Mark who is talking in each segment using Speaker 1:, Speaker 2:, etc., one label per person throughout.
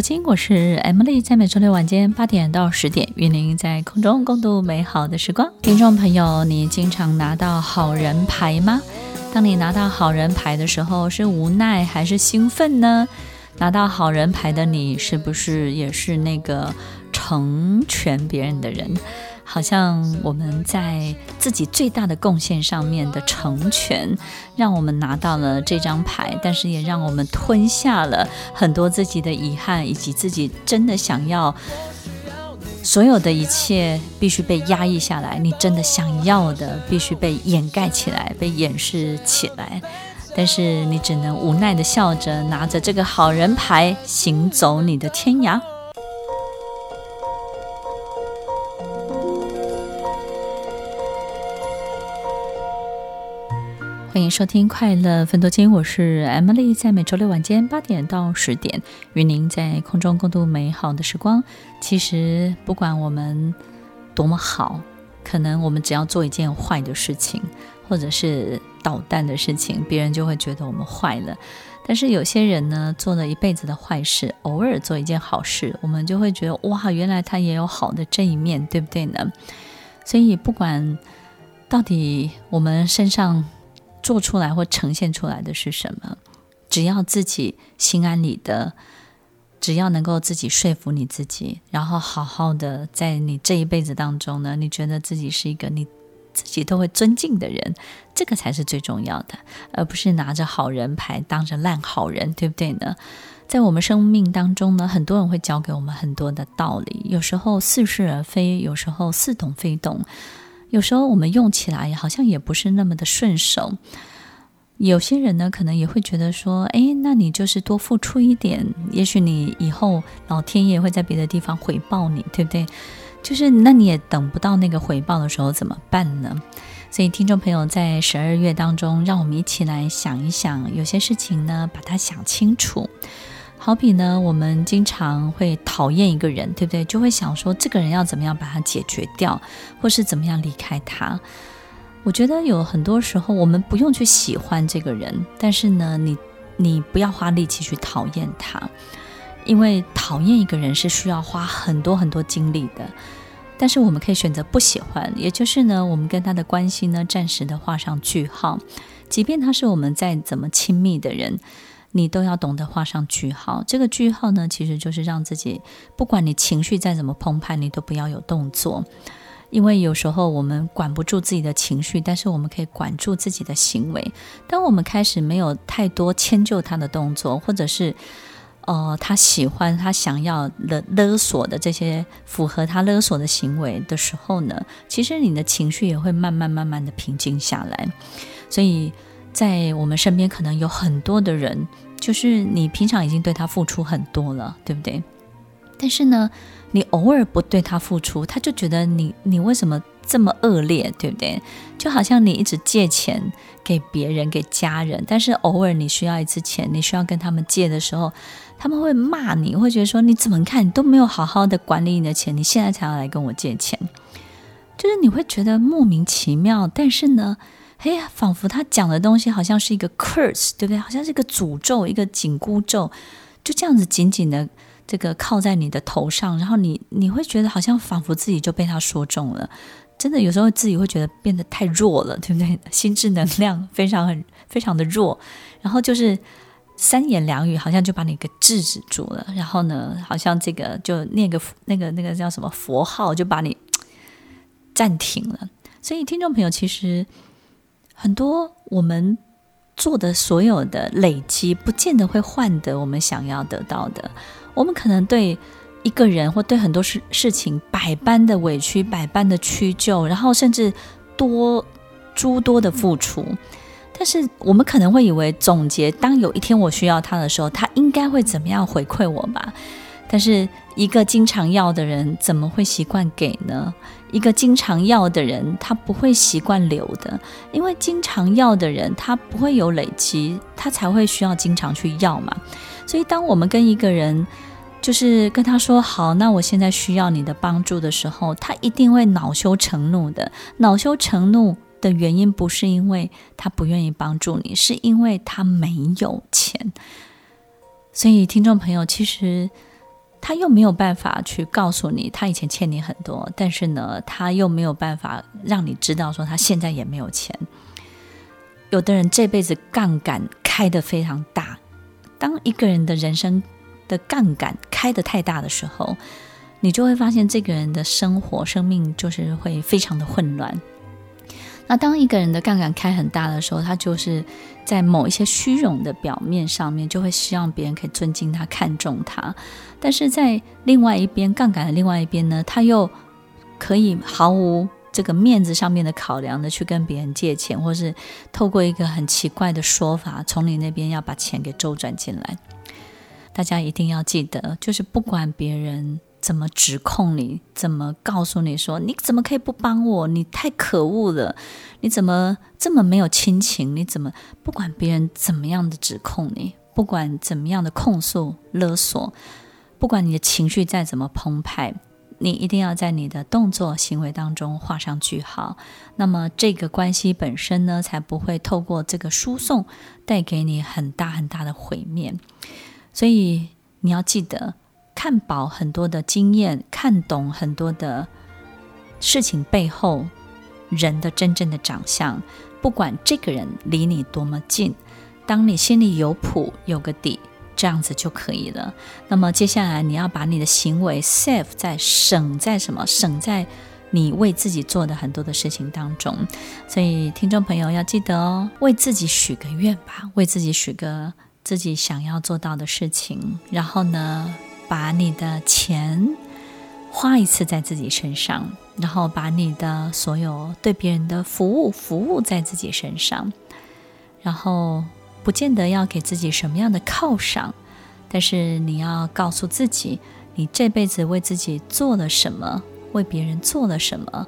Speaker 1: 亲，我是 Emily，在每周六晚间八点到十点，与您在空中共度美好的时光。听众朋友，你经常拿到好人牌吗？当你拿到好人牌的时候，是无奈还是兴奋呢？拿到好人牌的你，是不是也是那个成全别人的人？好像我们在自己最大的贡献上面的成全，让我们拿到了这张牌，但是也让我们吞下了很多自己的遗憾，以及自己真的想要所有的一切必须被压抑下来，你真的想要的必须被掩盖起来，被掩饰起来，但是你只能无奈的笑着，拿着这个好人牌，行走你的天涯。欢迎收听快乐芬多金，我是 Emily，在每周六晚间八点到十点，与您在空中共度美好的时光。其实不管我们多么好，可能我们只要做一件坏的事情，或者是捣蛋的事情，别人就会觉得我们坏了。但是有些人呢，做了一辈子的坏事，偶尔做一件好事，我们就会觉得哇，原来他也有好的这一面，对不对呢？所以不管到底我们身上。做出来或呈现出来的是什么？只要自己心安理得，只要能够自己说服你自己，然后好好的在你这一辈子当中呢，你觉得自己是一个你自己都会尊敬的人，这个才是最重要的，而不是拿着好人牌当着烂好人，对不对呢？在我们生命当中呢，很多人会教给我们很多的道理，有时候似是而非，有时候似懂非懂。有时候我们用起来好像也不是那么的顺手，有些人呢可能也会觉得说，哎，那你就是多付出一点，也许你以后老天爷会在别的地方回报你，对不对？就是那你也等不到那个回报的时候怎么办呢？所以听众朋友在十二月当中，让我们一起来想一想，有些事情呢，把它想清楚。好比呢，我们经常会讨厌一个人，对不对？就会想说，这个人要怎么样把他解决掉，或是怎么样离开他。我觉得有很多时候，我们不用去喜欢这个人，但是呢，你你不要花力气去讨厌他，因为讨厌一个人是需要花很多很多精力的。但是我们可以选择不喜欢，也就是呢，我们跟他的关系呢，暂时的画上句号，即便他是我们再怎么亲密的人。你都要懂得画上句号。这个句号呢，其实就是让自己，不管你情绪再怎么澎湃，你都不要有动作。因为有时候我们管不住自己的情绪，但是我们可以管住自己的行为。当我们开始没有太多迁就他的动作，或者是，呃，他喜欢、他想要的勒索的这些符合他勒索的行为的时候呢，其实你的情绪也会慢慢慢慢的平静下来。所以。在我们身边可能有很多的人，就是你平常已经对他付出很多了，对不对？但是呢，你偶尔不对他付出，他就觉得你你为什么这么恶劣，对不对？就好像你一直借钱给别人、给家人，但是偶尔你需要一次钱，你需要跟他们借的时候，他们会骂你，会觉得说你怎么看你都没有好好的管理你的钱，你现在才要来跟我借钱，就是你会觉得莫名其妙，但是呢。哎呀，仿佛他讲的东西好像是一个 curse，对不对？好像是一个诅咒，一个紧箍咒，就这样子紧紧的这个靠在你的头上，然后你你会觉得好像仿佛自己就被他说中了。真的有时候自己会觉得变得太弱了，对不对？心智能量非常很非常的弱，然后就是三言两语好像就把你给制止住了，然后呢，好像这个就念个那个那个叫什么佛号就把你暂停了。所以听众朋友其实。很多我们做的所有的累积，不见得会换得我们想要得到的。我们可能对一个人或对很多事事情百般的委屈、百般的屈就，然后甚至多诸多的付出。但是我们可能会以为，总结当有一天我需要他的时候，他应该会怎么样回馈我吧？但是一个经常要的人怎么会习惯给呢？一个经常要的人，他不会习惯留的，因为经常要的人他不会有累积，他才会需要经常去要嘛。所以，当我们跟一个人就是跟他说好，那我现在需要你的帮助的时候，他一定会恼羞成怒的。恼羞成怒的原因不是因为他不愿意帮助你，是因为他没有钱。所以，听众朋友，其实。他又没有办法去告诉你，他以前欠你很多，但是呢，他又没有办法让你知道说他现在也没有钱。有的人这辈子杠杆开得非常大，当一个人的人生的杠杆开得太大的时候，你就会发现这个人的生活、生命就是会非常的混乱。那当一个人的杠杆开很大的时候，他就是在某一些虚荣的表面上面，就会希望别人可以尊敬他、看重他。但是在另外一边，杠杆的另外一边呢，他又可以毫无这个面子上面的考量的去跟别人借钱，或是透过一个很奇怪的说法，从你那边要把钱给周转进来。大家一定要记得，就是不管别人。怎么指控你？怎么告诉你说你怎么可以不帮我？你太可恶了！你怎么这么没有亲情？你怎么不管别人怎么样的指控你，不管怎么样的控诉勒索，不管你的情绪再怎么澎湃，你一定要在你的动作行为当中画上句号。那么这个关系本身呢，才不会透过这个输送带给你很大很大的毁灭。所以你要记得。看饱很多的经验，看懂很多的事情背后人的真正的长相。不管这个人离你多么近，当你心里有谱、有个底，这样子就可以了。那么接下来你要把你的行为 save 在省在什么？省在你为自己做的很多的事情当中。所以听众朋友要记得哦，为自己许个愿吧，为自己许个自己想要做到的事情，然后呢，把你的钱花一次在自己身上，然后把你的所有对别人的服务服务在自己身上，然后不见得要给自己什么样的犒赏，但是你要告诉自己，你这辈子为自己做了什么，为别人做了什么，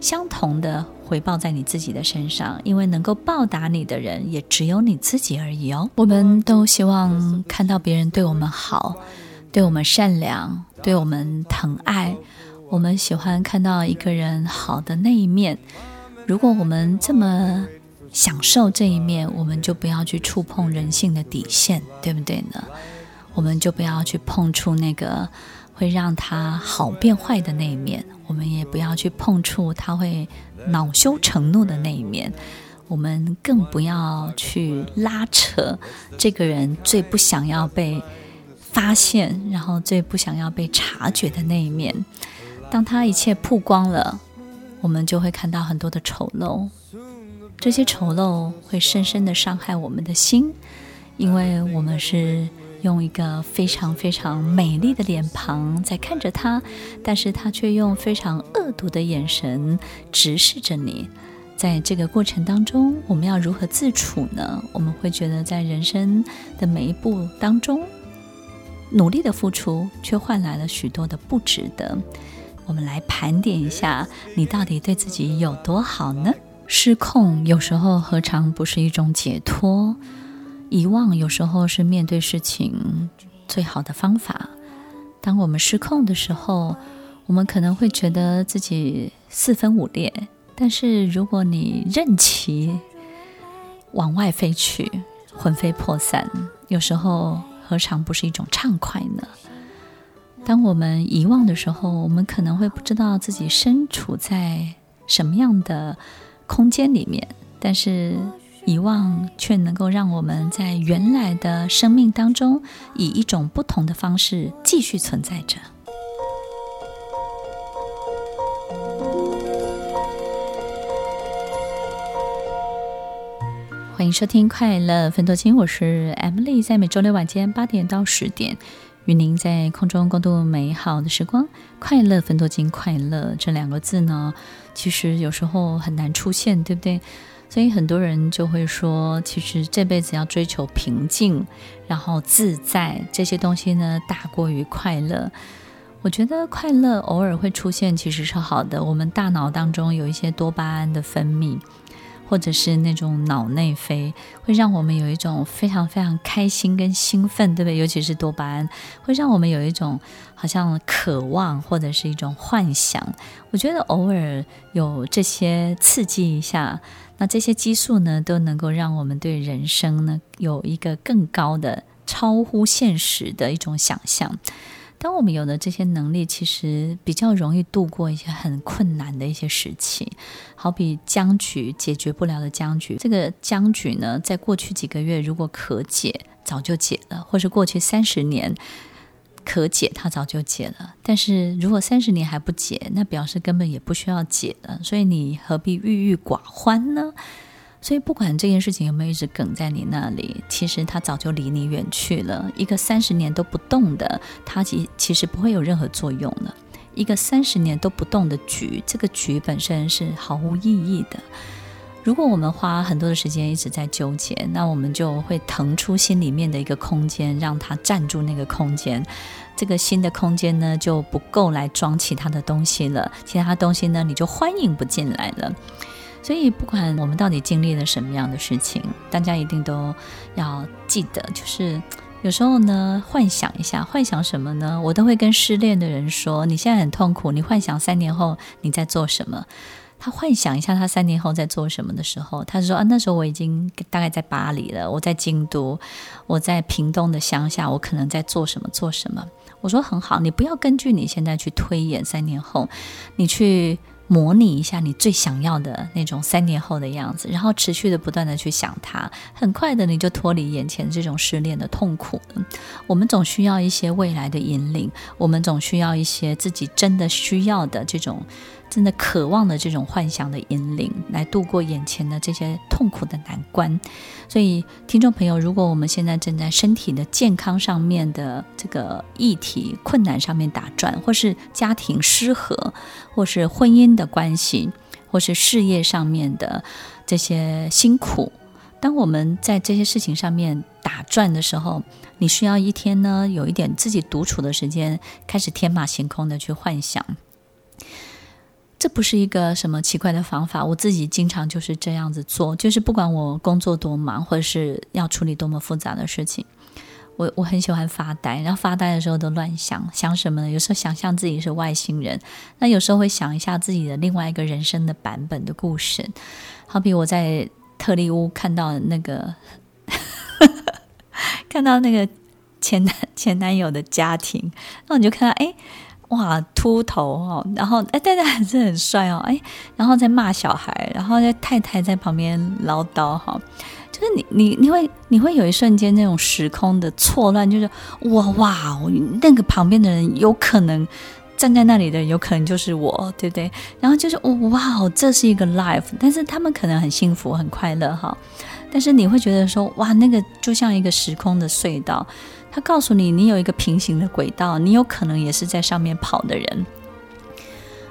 Speaker 1: 相同的回报在你自己的身上，因为能够报答你的人也只有你自己而已哦。我们都希望看到别人对我们好。对我们善良，对我们疼爱，我们喜欢看到一个人好的那一面。如果我们这么享受这一面，我们就不要去触碰人性的底线，对不对呢？我们就不要去碰触那个会让他好变坏的那一面，我们也不要去碰触他会恼羞成怒的那一面，我们更不要去拉扯这个人最不想要被。发现，然后最不想要被察觉的那一面，当他一切曝光了，我们就会看到很多的丑陋。这些丑陋会深深的伤害我们的心，因为我们是用一个非常非常美丽的脸庞在看着他，但是他却用非常恶毒的眼神直视着你。在这个过程当中，我们要如何自处呢？我们会觉得在人生的每一步当中。努力的付出，却换来了许多的不值得。我们来盘点一下，你到底对自己有多好呢？失控有时候何尝不是一种解脱？遗忘有时候是面对事情最好的方法。当我们失控的时候，我们可能会觉得自己四分五裂。但是如果你任其往外飞去，魂飞魄散，有时候。何尝不是一种畅快呢？当我们遗忘的时候，我们可能会不知道自己身处在什么样的空间里面，但是遗忘却能够让我们在原来的生命当中，以一种不同的方式继续存在着。欢迎收听《快乐分多金》，我是 Emily，在每周六晚间八点到十点，与您在空中共度美好的时光。快乐分多金，快乐这两个字呢，其实有时候很难出现，对不对？所以很多人就会说，其实这辈子要追求平静，然后自在这些东西呢，大过于快乐。我觉得快乐偶尔会出现，其实是好的。我们大脑当中有一些多巴胺的分泌，或者是那种脑内啡，会让我们有一种非常非常开心跟兴奋，对不对？尤其是多巴胺，会让我们有一种好像渴望或者是一种幻想。我觉得偶尔有这些刺激一下。那这些激素呢，都能够让我们对人生呢有一个更高的、超乎现实的一种想象。当我们有了这些能力，其实比较容易度过一些很困难的一些时期。好比僵局解决不了的僵局，这个僵局呢，在过去几个月如果可解，早就解了；或是过去三十年。可解，它早就解了。但是如果三十年还不解，那表示根本也不需要解了。所以你何必郁郁寡欢呢？所以不管这件事情有没有一直梗在你那里，其实它早就离你远去了。一个三十年都不动的，它其其实不会有任何作用了。一个三十年都不动的局，这个局本身是毫无意义的。如果我们花很多的时间一直在纠结，那我们就会腾出心里面的一个空间，让它占住那个空间。这个新的空间呢，就不够来装其他的东西了。其他东西呢，你就欢迎不进来了。所以，不管我们到底经历了什么样的事情，大家一定都要记得，就是有时候呢，幻想一下，幻想什么呢？我都会跟失恋的人说：你现在很痛苦，你幻想三年后你在做什么？他幻想一下，他三年后在做什么的时候，他说啊，那时候我已经大概在巴黎了，我在京都，我在屏东的乡下，我可能在做什么做什么。我说很好，你不要根据你现在去推演三年后，你去模拟一下你最想要的那种三年后的样子，然后持续的不断的去想他，很快的你就脱离眼前这种失恋的痛苦了。我们总需要一些未来的引领，我们总需要一些自己真的需要的这种。真的渴望的这种幻想的引领，来度过眼前的这些痛苦的难关。所以，听众朋友，如果我们现在正在身体的健康上面的这个议题困难上面打转，或是家庭失和，或是婚姻的关系，或是事业上面的这些辛苦，当我们在这些事情上面打转的时候，你需要一天呢，有一点自己独处的时间，开始天马行空的去幻想。这不是一个什么奇怪的方法，我自己经常就是这样子做，就是不管我工作多忙，或者是要处理多么复杂的事情，我我很喜欢发呆，然后发呆的时候都乱想，想什么呢？有时候想象自己是外星人，那有时候会想一下自己的另外一个人生的版本的故事，好比我在特利乌看到那个，看到那个前男前男友的家庭，那你就看到哎。哇，秃头哦，然后哎，太太还是很帅哦，哎，然后在骂小孩，然后在太太在旁边唠叨哈，就是你你你会你会有一瞬间那种时空的错乱，就是哇哇，那个旁边的人有可能站在那里的人有可能就是我，对不对？然后就是哇，这是一个 life，但是他们可能很幸福很快乐哈，但是你会觉得说哇，那个就像一个时空的隧道。他告诉你，你有一个平行的轨道，你有可能也是在上面跑的人。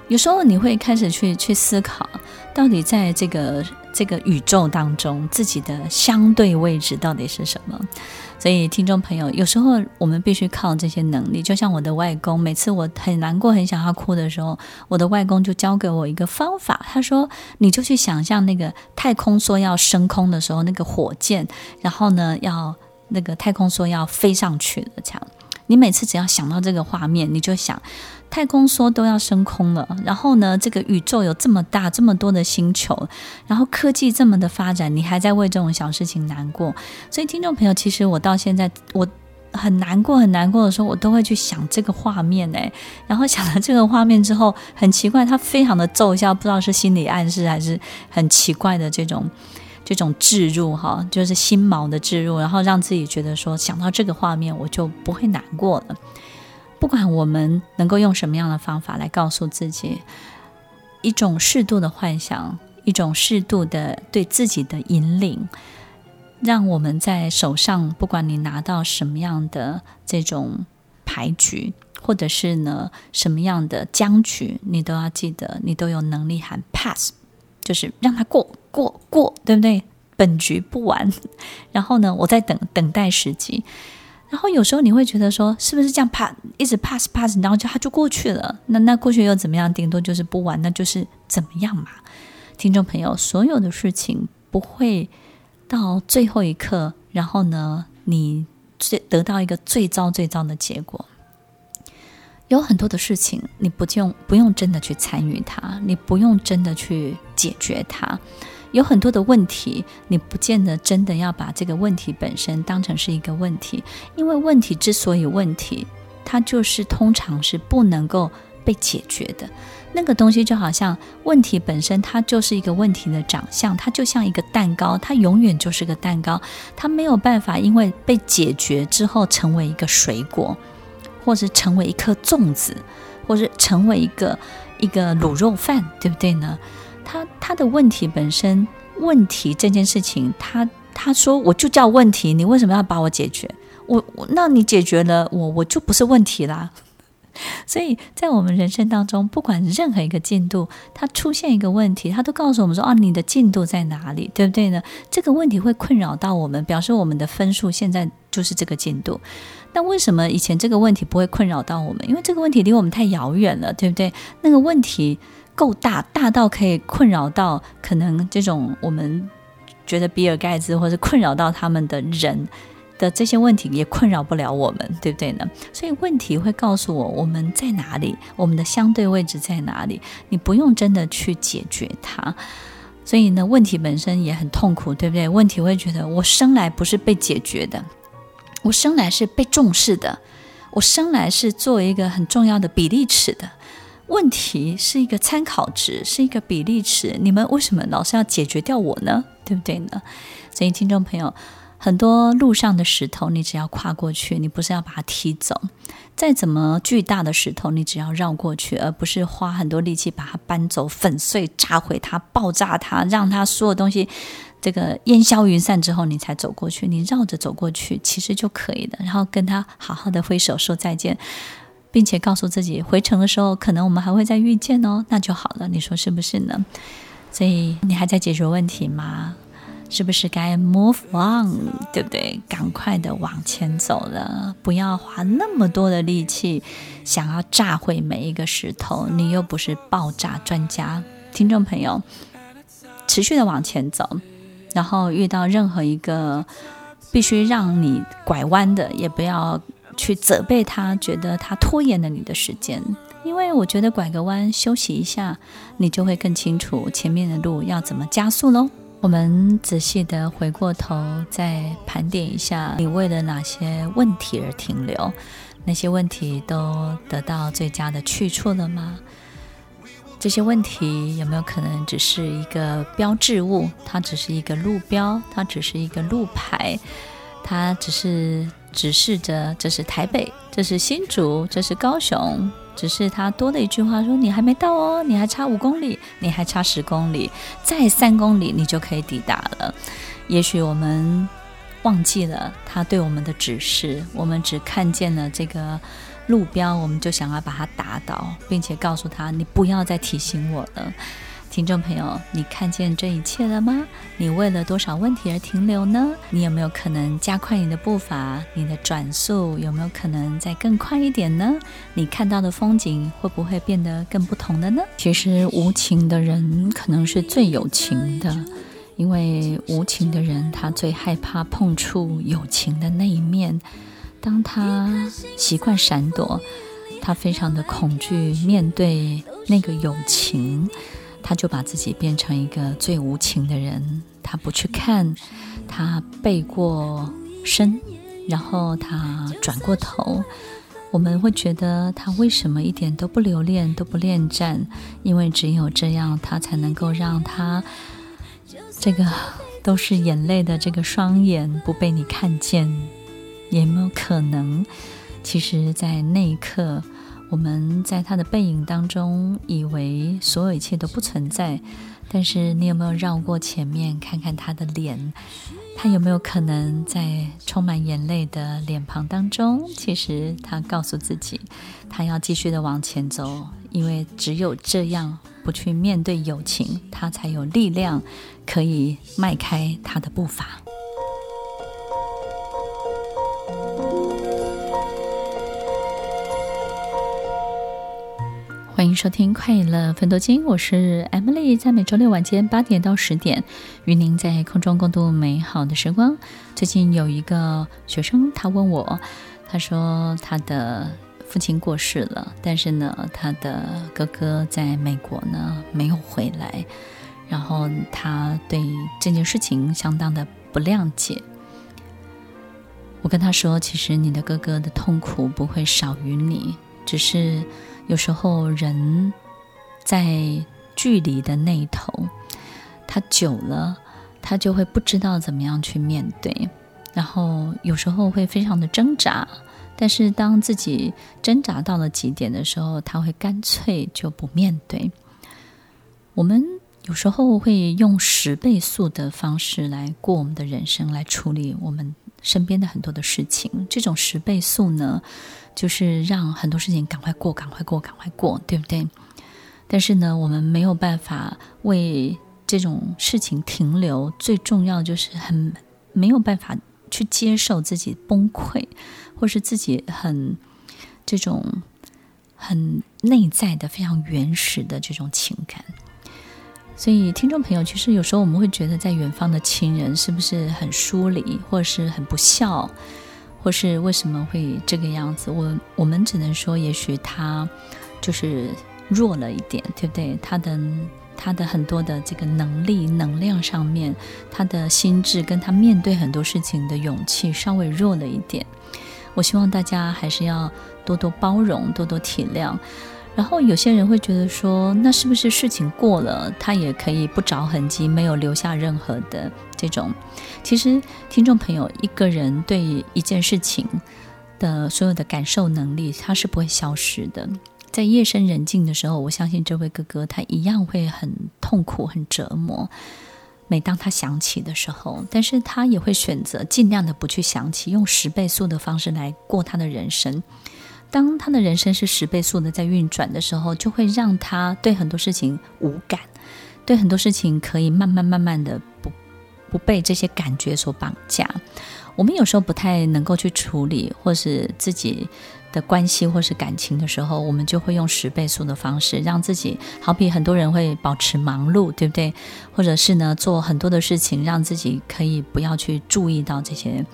Speaker 1: 有时候你会开始去去思考，到底在这个这个宇宙当中，自己的相对位置到底是什么？所以，听众朋友，有时候我们必须靠这些能力。就像我的外公，每次我很难过、很想要哭的时候，我的外公就教给我一个方法。他说：“你就去想象那个太空梭要升空的时候，那个火箭，然后呢要。”那个太空梭要飞上去了，这样，你每次只要想到这个画面，你就想太空梭都要升空了，然后呢，这个宇宙有这么大，这么多的星球，然后科技这么的发展，你还在为这种小事情难过。所以，听众朋友，其实我到现在我很难过，很难过的时候，我都会去想这个画面，哎，然后想了这个画面之后，很奇怪，它非常的奏效，不知道是心理暗示还是很奇怪的这种。这种置入哈，就是心锚的置入，然后让自己觉得说，想到这个画面，我就不会难过了。不管我们能够用什么样的方法来告诉自己，一种适度的幻想，一种适度的对自己的引领，让我们在手上，不管你拿到什么样的这种牌局，或者是呢什么样的僵局，你都要记得，你都有能力喊 pass。就是让他过过过，对不对？本局不玩，然后呢，我在等等待时机。然后有时候你会觉得说，是不是这样 pass 一直 pass pass，然后就他就过去了？那那过去又怎么样？顶多就是不玩，那就是怎么样嘛？听众朋友，所有的事情不会到最后一刻，然后呢，你最得到一个最糟最糟的结果。有很多的事情，你不用不用真的去参与它，你不用真的去解决它。有很多的问题，你不见得真的要把这个问题本身当成是一个问题，因为问题之所以问题，它就是通常是不能够被解决的。那个东西就好像问题本身，它就是一个问题的长相，它就像一个蛋糕，它永远就是个蛋糕，它没有办法因为被解决之后成为一个水果。或是成为一颗粽子，或是成为一个一个卤肉饭，对不对呢？他他的问题本身，问题这件事情，他他说我就叫问题，你为什么要把我解决？我我那你解决了我，我就不是问题啦。所以在我们人生当中，不管任何一个进度，它出现一个问题，它都告诉我们说啊，你的进度在哪里，对不对呢？这个问题会困扰到我们，表示我们的分数现在就是这个进度。但为什么以前这个问题不会困扰到我们？因为这个问题离我们太遥远了，对不对？那个问题够大，大到可以困扰到可能这种我们觉得比尔盖茨，或者困扰到他们的人。的这些问题也困扰不了我们，对不对呢？所以问题会告诉我我们在哪里，我们的相对位置在哪里。你不用真的去解决它，所以呢，问题本身也很痛苦，对不对？问题会觉得我生来不是被解决的，我生来是被重视的，我生来是做一个很重要的比例尺的。问题是一个参考值，是一个比例尺。你们为什么老是要解决掉我呢？对不对呢？所以听众朋友。很多路上的石头，你只要跨过去，你不是要把它踢走。再怎么巨大的石头，你只要绕过去，而不是花很多力气把它搬走、粉碎、炸毁它、爆炸它，让它所有东西这个烟消云散之后，你才走过去。你绕着走过去，其实就可以的。然后跟他好好的挥手说再见，并且告诉自己，回程的时候可能我们还会再遇见哦，那就好了。你说是不是呢？所以你还在解决问题吗？是不是该 move on，对不对？赶快的往前走了，不要花那么多的力气想要炸毁每一个石头。你又不是爆炸专家，听众朋友，持续的往前走，然后遇到任何一个必须让你拐弯的，也不要去责备他，觉得他拖延了你的时间。因为我觉得拐个弯休息一下，你就会更清楚前面的路要怎么加速喽。我们仔细的回过头，再盘点一下，你为了哪些问题而停留？那些问题都得到最佳的去处了吗？这些问题有没有可能只是一个标志物？它只是一个路标，它只是一个路牌，它只是指示着这是台北，这是新竹，这是高雄。只是他多了一句话说：“你还没到哦，你还差五公里，你还差十公里，再三公里你就可以抵达了。”也许我们忘记了他对我们的指示，我们只看见了这个路标，我们就想要把它打倒，并且告诉他：“你不要再提醒我了。”听众朋友，你看见这一切了吗？你为了多少问题而停留呢？你有没有可能加快你的步伐？你的转速有没有可能再更快一点呢？你看到的风景会不会变得更不同的呢？其实无情的人可能是最有情的，因为无情的人他最害怕碰触有情的那一面。当他习惯闪躲，他非常的恐惧面对那个友情。他就把自己变成一个最无情的人，他不去看，他背过身，然后他转过头。我们会觉得他为什么一点都不留恋，都不恋战？因为只有这样，他才能够让他这个都是眼泪的这个双眼不被你看见。有没有可能，其实，在那一刻？我们在他的背影当中，以为所有一切都不存在，但是你有没有绕过前面看看他的脸？他有没有可能在充满眼泪的脸庞当中，其实他告诉自己，他要继续的往前走，因为只有这样，不去面对友情，他才有力量可以迈开他的步伐。欢迎收听《快乐奋斗金》，我是 Emily，在每周六晚间八点到十点，与您在空中共度美好的时光。最近有一个学生，他问我，他说他的父亲过世了，但是呢，他的哥哥在美国呢没有回来，然后他对这件事情相当的不谅解。我跟他说，其实你的哥哥的痛苦不会少于你，只是。有时候人在距离的那一头，他久了，他就会不知道怎么样去面对，然后有时候会非常的挣扎。但是当自己挣扎到了极点的时候，他会干脆就不面对。我们有时候会用十倍速的方式来过我们的人生，来处理我们身边的很多的事情。这种十倍速呢，就是让很多事情赶快过，赶快过，赶快过，对不对？但是呢，我们没有办法为这种事情停留。最重要就是很没有办法去接受自己崩溃，或是自己很这种很内在的、非常原始的这种情感。所以，听众朋友，其实有时候我们会觉得，在远方的亲人是不是很疏离，或者是很不孝？或是为什么会这个样子？我我们只能说，也许他就是弱了一点，对不对？他的他的很多的这个能力、能量上面，他的心智跟他面对很多事情的勇气稍微弱了一点。我希望大家还是要多多包容、多多体谅。然后有些人会觉得说，那是不是事情过了，他也可以不着痕迹，没有留下任何的这种？其实，听众朋友，一个人对一件事情的所有的感受能力，他是不会消失的。在夜深人静的时候，我相信这位哥哥他一样会很痛苦、很折磨。每当他想起的时候，但是他也会选择尽量的不去想起，用十倍速的方式来过他的人生。当他的人生是十倍速的在运转的时候，就会让他对很多事情无感，对很多事情可以慢慢慢慢的不不被这些感觉所绑架。我们有时候不太能够去处理，或是自己的关系或是感情的时候，我们就会用十倍速的方式让自己，好比很多人会保持忙碌，对不对？或者是呢，做很多的事情，让自己可以不要去注意到这些。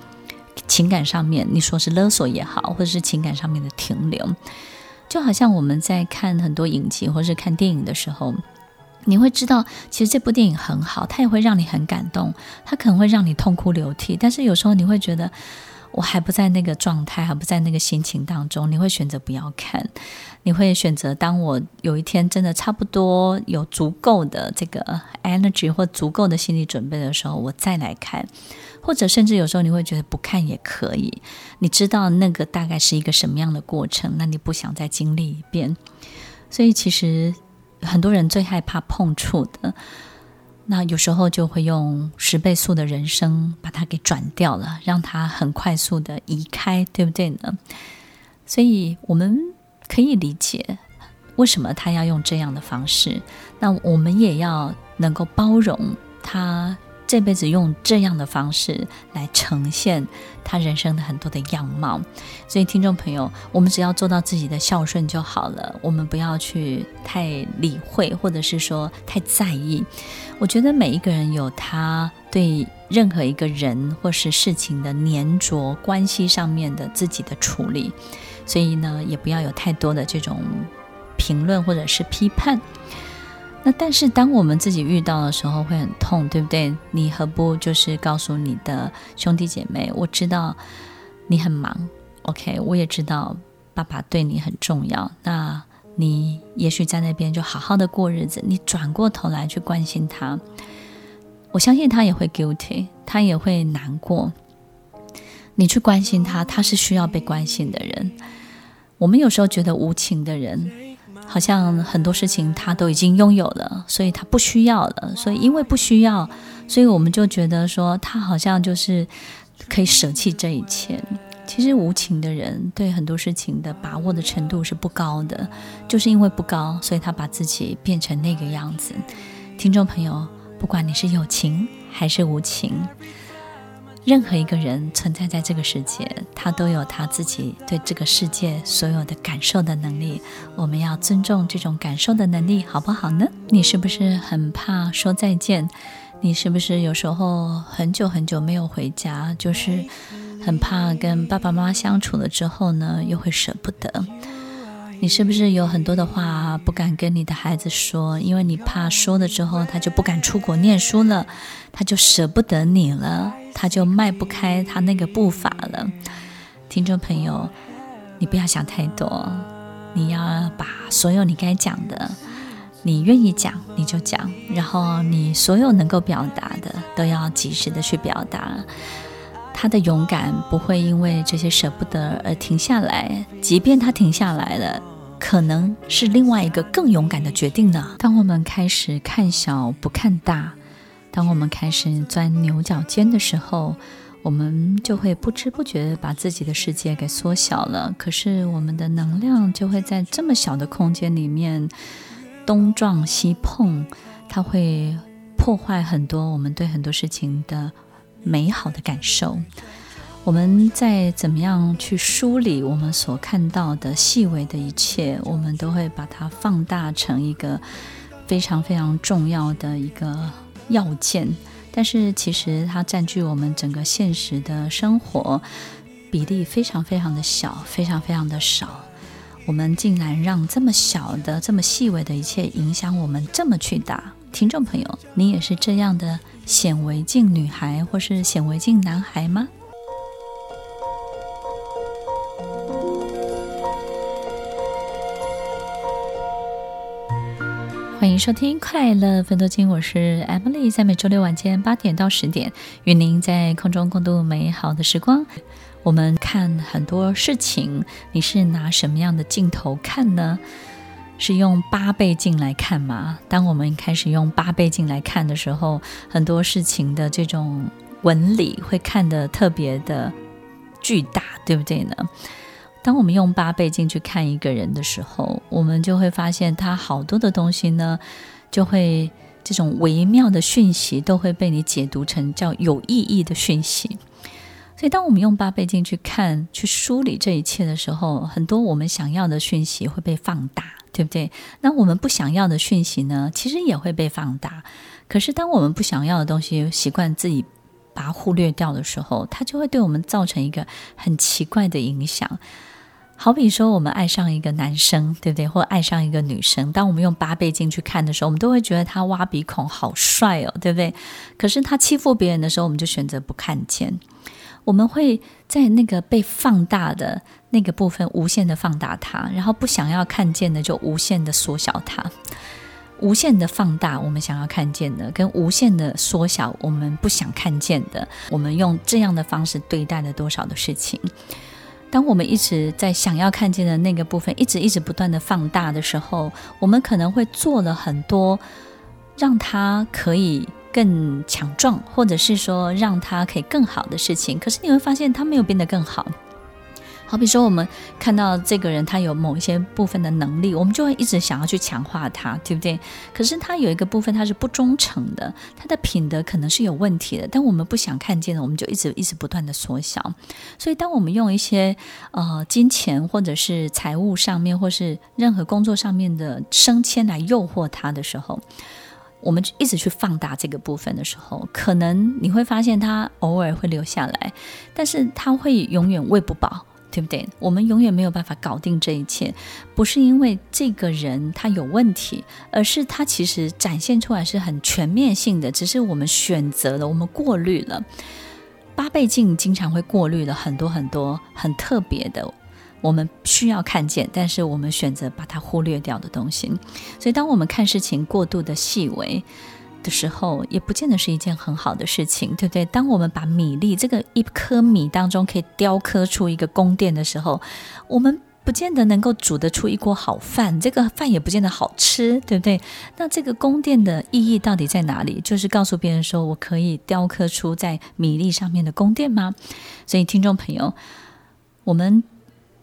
Speaker 1: 情感上面，你说是勒索也好，或者是情感上面的停留，就好像我们在看很多影集或者是看电影的时候，你会知道，其实这部电影很好，它也会让你很感动，它可能会让你痛哭流涕，但是有时候你会觉得。我还不在那个状态，还不在那个心情当中，你会选择不要看，你会选择当我有一天真的差不多有足够的这个 energy 或足够的心理准备的时候，我再来看，或者甚至有时候你会觉得不看也可以，你知道那个大概是一个什么样的过程，那你不想再经历一遍，所以其实很多人最害怕碰触的。那有时候就会用十倍速的人生把它给转掉了，让它很快速的移开，对不对呢？所以我们可以理解为什么他要用这样的方式。那我们也要能够包容他。这辈子用这样的方式来呈现他人生的很多的样貌，所以听众朋友，我们只要做到自己的孝顺就好了，我们不要去太理会，或者是说太在意。我觉得每一个人有他对任何一个人或是事情的粘着关系上面的自己的处理，所以呢，也不要有太多的这种评论或者是批判。那但是当我们自己遇到的时候会很痛，对不对？你何不就是告诉你的兄弟姐妹，我知道你很忙，OK，我也知道爸爸对你很重要。那你也许在那边就好好的过日子，你转过头来去关心他，我相信他也会 guilty，他也会难过。你去关心他，他是需要被关心的人。我们有时候觉得无情的人。好像很多事情他都已经拥有了，所以他不需要了。所以因为不需要，所以我们就觉得说他好像就是可以舍弃这一切。其实无情的人对很多事情的把握的程度是不高的，就是因为不高，所以他把自己变成那个样子。听众朋友，不管你是有情还是无情。任何一个人存在在这个世界，他都有他自己对这个世界所有的感受的能力。我们要尊重这种感受的能力，好不好呢？你是不是很怕说再见？你是不是有时候很久很久没有回家，就是很怕跟爸爸妈妈相处了之后呢，又会舍不得？你是不是有很多的话不敢跟你的孩子说，因为你怕说了之后他就不敢出国念书了，他就舍不得你了，他就迈不开他那个步伐了。听众朋友，你不要想太多，你要把所有你该讲的，你愿意讲你就讲，然后你所有能够表达的都要及时的去表达。他的勇敢不会因为这些舍不得而停下来，即便他停下来了。可能是另外一个更勇敢的决定呢。当我们开始看小不看大，当我们开始钻牛角尖的时候，我们就会不知不觉把自己的世界给缩小了。可是我们的能量就会在这么小的空间里面东撞西碰，它会破坏很多我们对很多事情的美好的感受。我们在怎么样去梳理我们所看到的细微的一切，我们都会把它放大成一个非常非常重要的一个要件。但是其实它占据我们整个现实的生活比例非常非常的小，非常非常的少。我们竟然让这么小的、这么细微的一切影响我们这么巨大。听众朋友，你也是这样的显微镜女孩，或是显微镜男孩吗？欢迎收听《快乐分多金》，我是 Emily，在每周六晚间八点到十点，与您在空中共度美好的时光。我们看很多事情，你是拿什么样的镜头看呢？是用八倍镜来看吗？当我们开始用八倍镜来看的时候，很多事情的这种纹理会看得特别的巨大，对不对呢？当我们用八倍镜去看一个人的时候，我们就会发现他好多的东西呢，就会这种微妙的讯息都会被你解读成叫有意义的讯息。所以，当我们用八倍镜去看、去梳理这一切的时候，很多我们想要的讯息会被放大，对不对？那我们不想要的讯息呢，其实也会被放大。可是，当我们不想要的东西习惯自己把它忽略掉的时候，它就会对我们造成一个很奇怪的影响。好比说，我们爱上一个男生，对不对？或爱上一个女生，当我们用八倍镜去看的时候，我们都会觉得他挖鼻孔好帅哦，对不对？可是他欺负别人的时候，我们就选择不看见。我们会在那个被放大的那个部分无限的放大它，然后不想要看见的就无限的缩小它。无限的放大我们想要看见的，跟无限的缩小我们不想看见的，我们用这样的方式对待了多少的事情？当我们一直在想要看见的那个部分，一直一直不断的放大的时候，我们可能会做了很多，让它可以更强壮，或者是说让它可以更好的事情。可是你会发现，它没有变得更好。好比说，我们看到这个人他有某一些部分的能力，我们就会一直想要去强化他，对不对？可是他有一个部分他是不忠诚的，他的品德可能是有问题的，但我们不想看见的，我们就一直一直不断的缩小。所以，当我们用一些呃金钱或者是财务上面，或是任何工作上面的升迁来诱惑他的时候，我们一直去放大这个部分的时候，可能你会发现他偶尔会留下来，但是他会永远喂不饱。对不对？我们永远没有办法搞定这一切，不是因为这个人他有问题，而是他其实展现出来是很全面性的，只是我们选择了，我们过滤了。八倍镜经常会过滤了很多很多很特别的，我们需要看见，但是我们选择把它忽略掉的东西。所以，当我们看事情过度的细微。的时候，也不见得是一件很好的事情，对不对？当我们把米粒这个一颗米当中可以雕刻出一个宫殿的时候，我们不见得能够煮得出一锅好饭，这个饭也不见得好吃，对不对？那这个宫殿的意义到底在哪里？就是告诉别人说我可以雕刻出在米粒上面的宫殿吗？所以，听众朋友，我们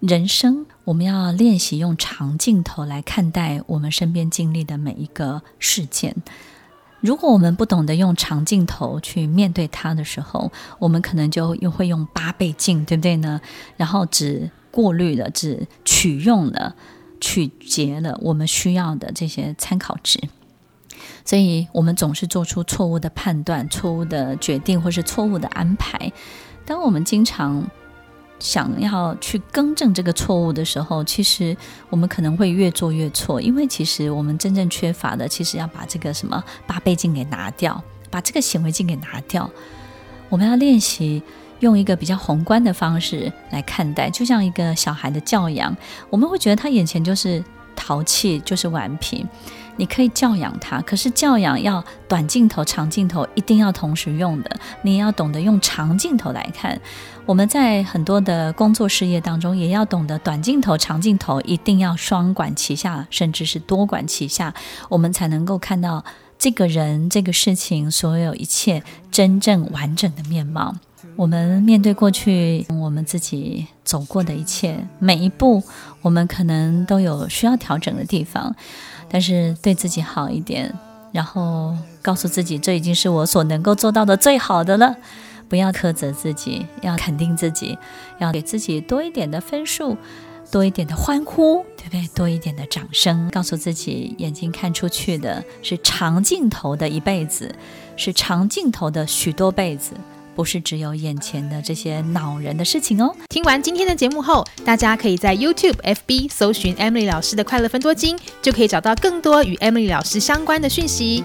Speaker 1: 人生我们要练习用长镜头来看待我们身边经历的每一个事件。如果我们不懂得用长镜头去面对它的时候，我们可能就又会用八倍镜，对不对呢？然后只过滤了，只取用了、取结了我们需要的这些参考值，所以我们总是做出错误的判断、错误的决定或是错误的安排。当我们经常想要去更正这个错误的时候，其实我们可能会越做越错，因为其实我们真正缺乏的，其实要把这个什么八倍镜给拿掉，把这个显微镜给拿掉。我们要练习。用一个比较宏观的方式来看待，就像一个小孩的教养，我们会觉得他眼前就是淘气，就是顽皮。你可以教养他，可是教养要短镜头、长镜头一定要同时用的。你也要懂得用长镜头来看。我们在很多的工作事业当中，也要懂得短镜头、长镜头一定要双管齐下，甚至是多管齐下，我们才能够看到这个人、这个事情所有一切真正完整的面貌。我们面对过去，我们自己走过的一切，每一步，我们可能都有需要调整的地方，但是对自己好一点，然后告诉自己，这已经是我所能够做到的最好的了。不要苛责自己，要肯定自己，要给自己多一点的分数，多一点的欢呼，对不对？多一点的掌声，告诉自己，眼睛看出去的是长镜头的一辈子，是长镜头的许多辈子。不是只有眼前的这些恼人的事情哦。
Speaker 2: 听完今天的节目后，大家可以在 YouTube、FB 搜寻 Emily 老师的快乐分多金，就可以找到更多与 Emily 老师相关的讯息。